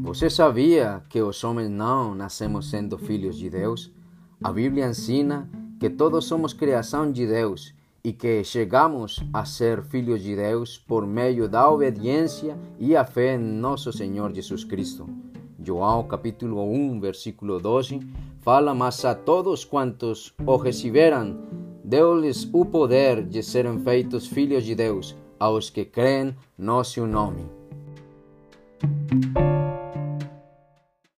Você sabia que os homens não nascemos sendo filhos de Deus? A Bíblia ensina que todos somos criação de Deus e que chegamos a ser filhos de Deus por meio da obediência e a fé em nosso Senhor Jesus Cristo. João capítulo 1, versículo 12, fala, mas a todos quantos o receberam, deu-lhes o poder de serem feitos filhos de Deus, aos que creem no seu nome.